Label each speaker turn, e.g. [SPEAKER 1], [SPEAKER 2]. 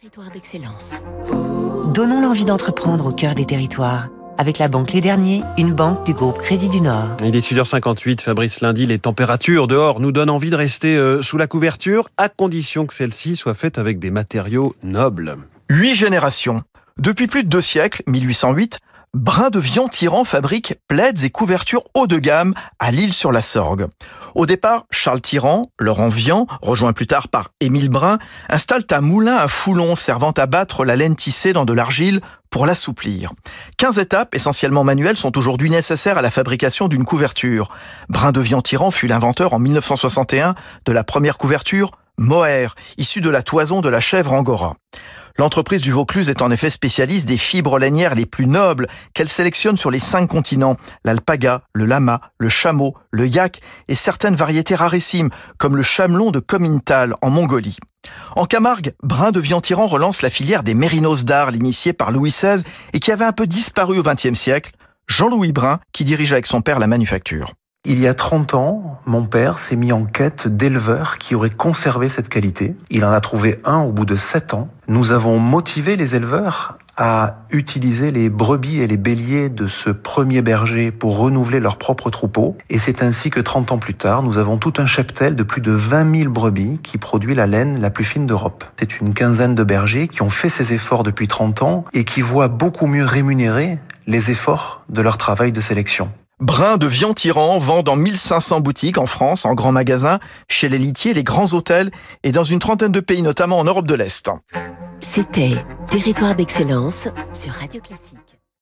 [SPEAKER 1] Territoire d'excellence.
[SPEAKER 2] Donnons l'envie d'entreprendre au cœur des territoires. Avec la banque Les Derniers, une banque du groupe Crédit du Nord.
[SPEAKER 3] Il est 6h58, Fabrice Lundi, les températures dehors nous donnent envie de rester euh, sous la couverture, à condition que celle-ci soit faite avec des matériaux nobles.
[SPEAKER 4] Huit générations. Depuis plus de deux siècles, 1808, Brin de Vian-Tyran fabrique plaids et couvertures haut de gamme à l'île sur la Sorgue. Au départ, Charles Tyran, Laurent Vian, rejoint plus tard par Émile Brin, installe un moulin à foulon servant à battre la laine tissée dans de l'argile pour l'assouplir. 15 étapes, essentiellement manuelles, sont aujourd'hui nécessaires à la fabrication d'une couverture. Brin de Vian-Tyran fut l'inventeur en 1961 de la première couverture Mohair, issue de la toison de la chèvre angora. L'entreprise du Vaucluse est en effet spécialiste des fibres lainières les plus nobles qu'elle sélectionne sur les cinq continents, l'alpaga, le lama, le chameau, le yak et certaines variétés rarissimes comme le chamelon de Komintal en Mongolie. En Camargue, Brin de Viantiran relance la filière des mérinos d'Arles initiée par Louis XVI et qui avait un peu disparu au XXe siècle. Jean-Louis Brin qui dirige avec son père la manufacture.
[SPEAKER 5] Il y a 30 ans, mon père s'est mis en quête d'éleveurs qui auraient conservé cette qualité. Il en a trouvé un au bout de 7 ans. Nous avons motivé les éleveurs à utiliser les brebis et les béliers de ce premier berger pour renouveler leur propre troupeau. Et c'est ainsi que 30 ans plus tard, nous avons tout un cheptel de plus de 20 000 brebis qui produit la laine la plus fine d'Europe. C'est une quinzaine de bergers qui ont fait ces efforts depuis 30 ans et qui voient beaucoup mieux rémunérer les efforts de leur travail de sélection.
[SPEAKER 4] Brin de Vian-Tyran vend dans 1500 boutiques en France, en grands magasins, chez les litiers, les grands hôtels et dans une trentaine de pays, notamment en Europe de l'Est.
[SPEAKER 1] C'était Territoire d'excellence sur Radio Classique.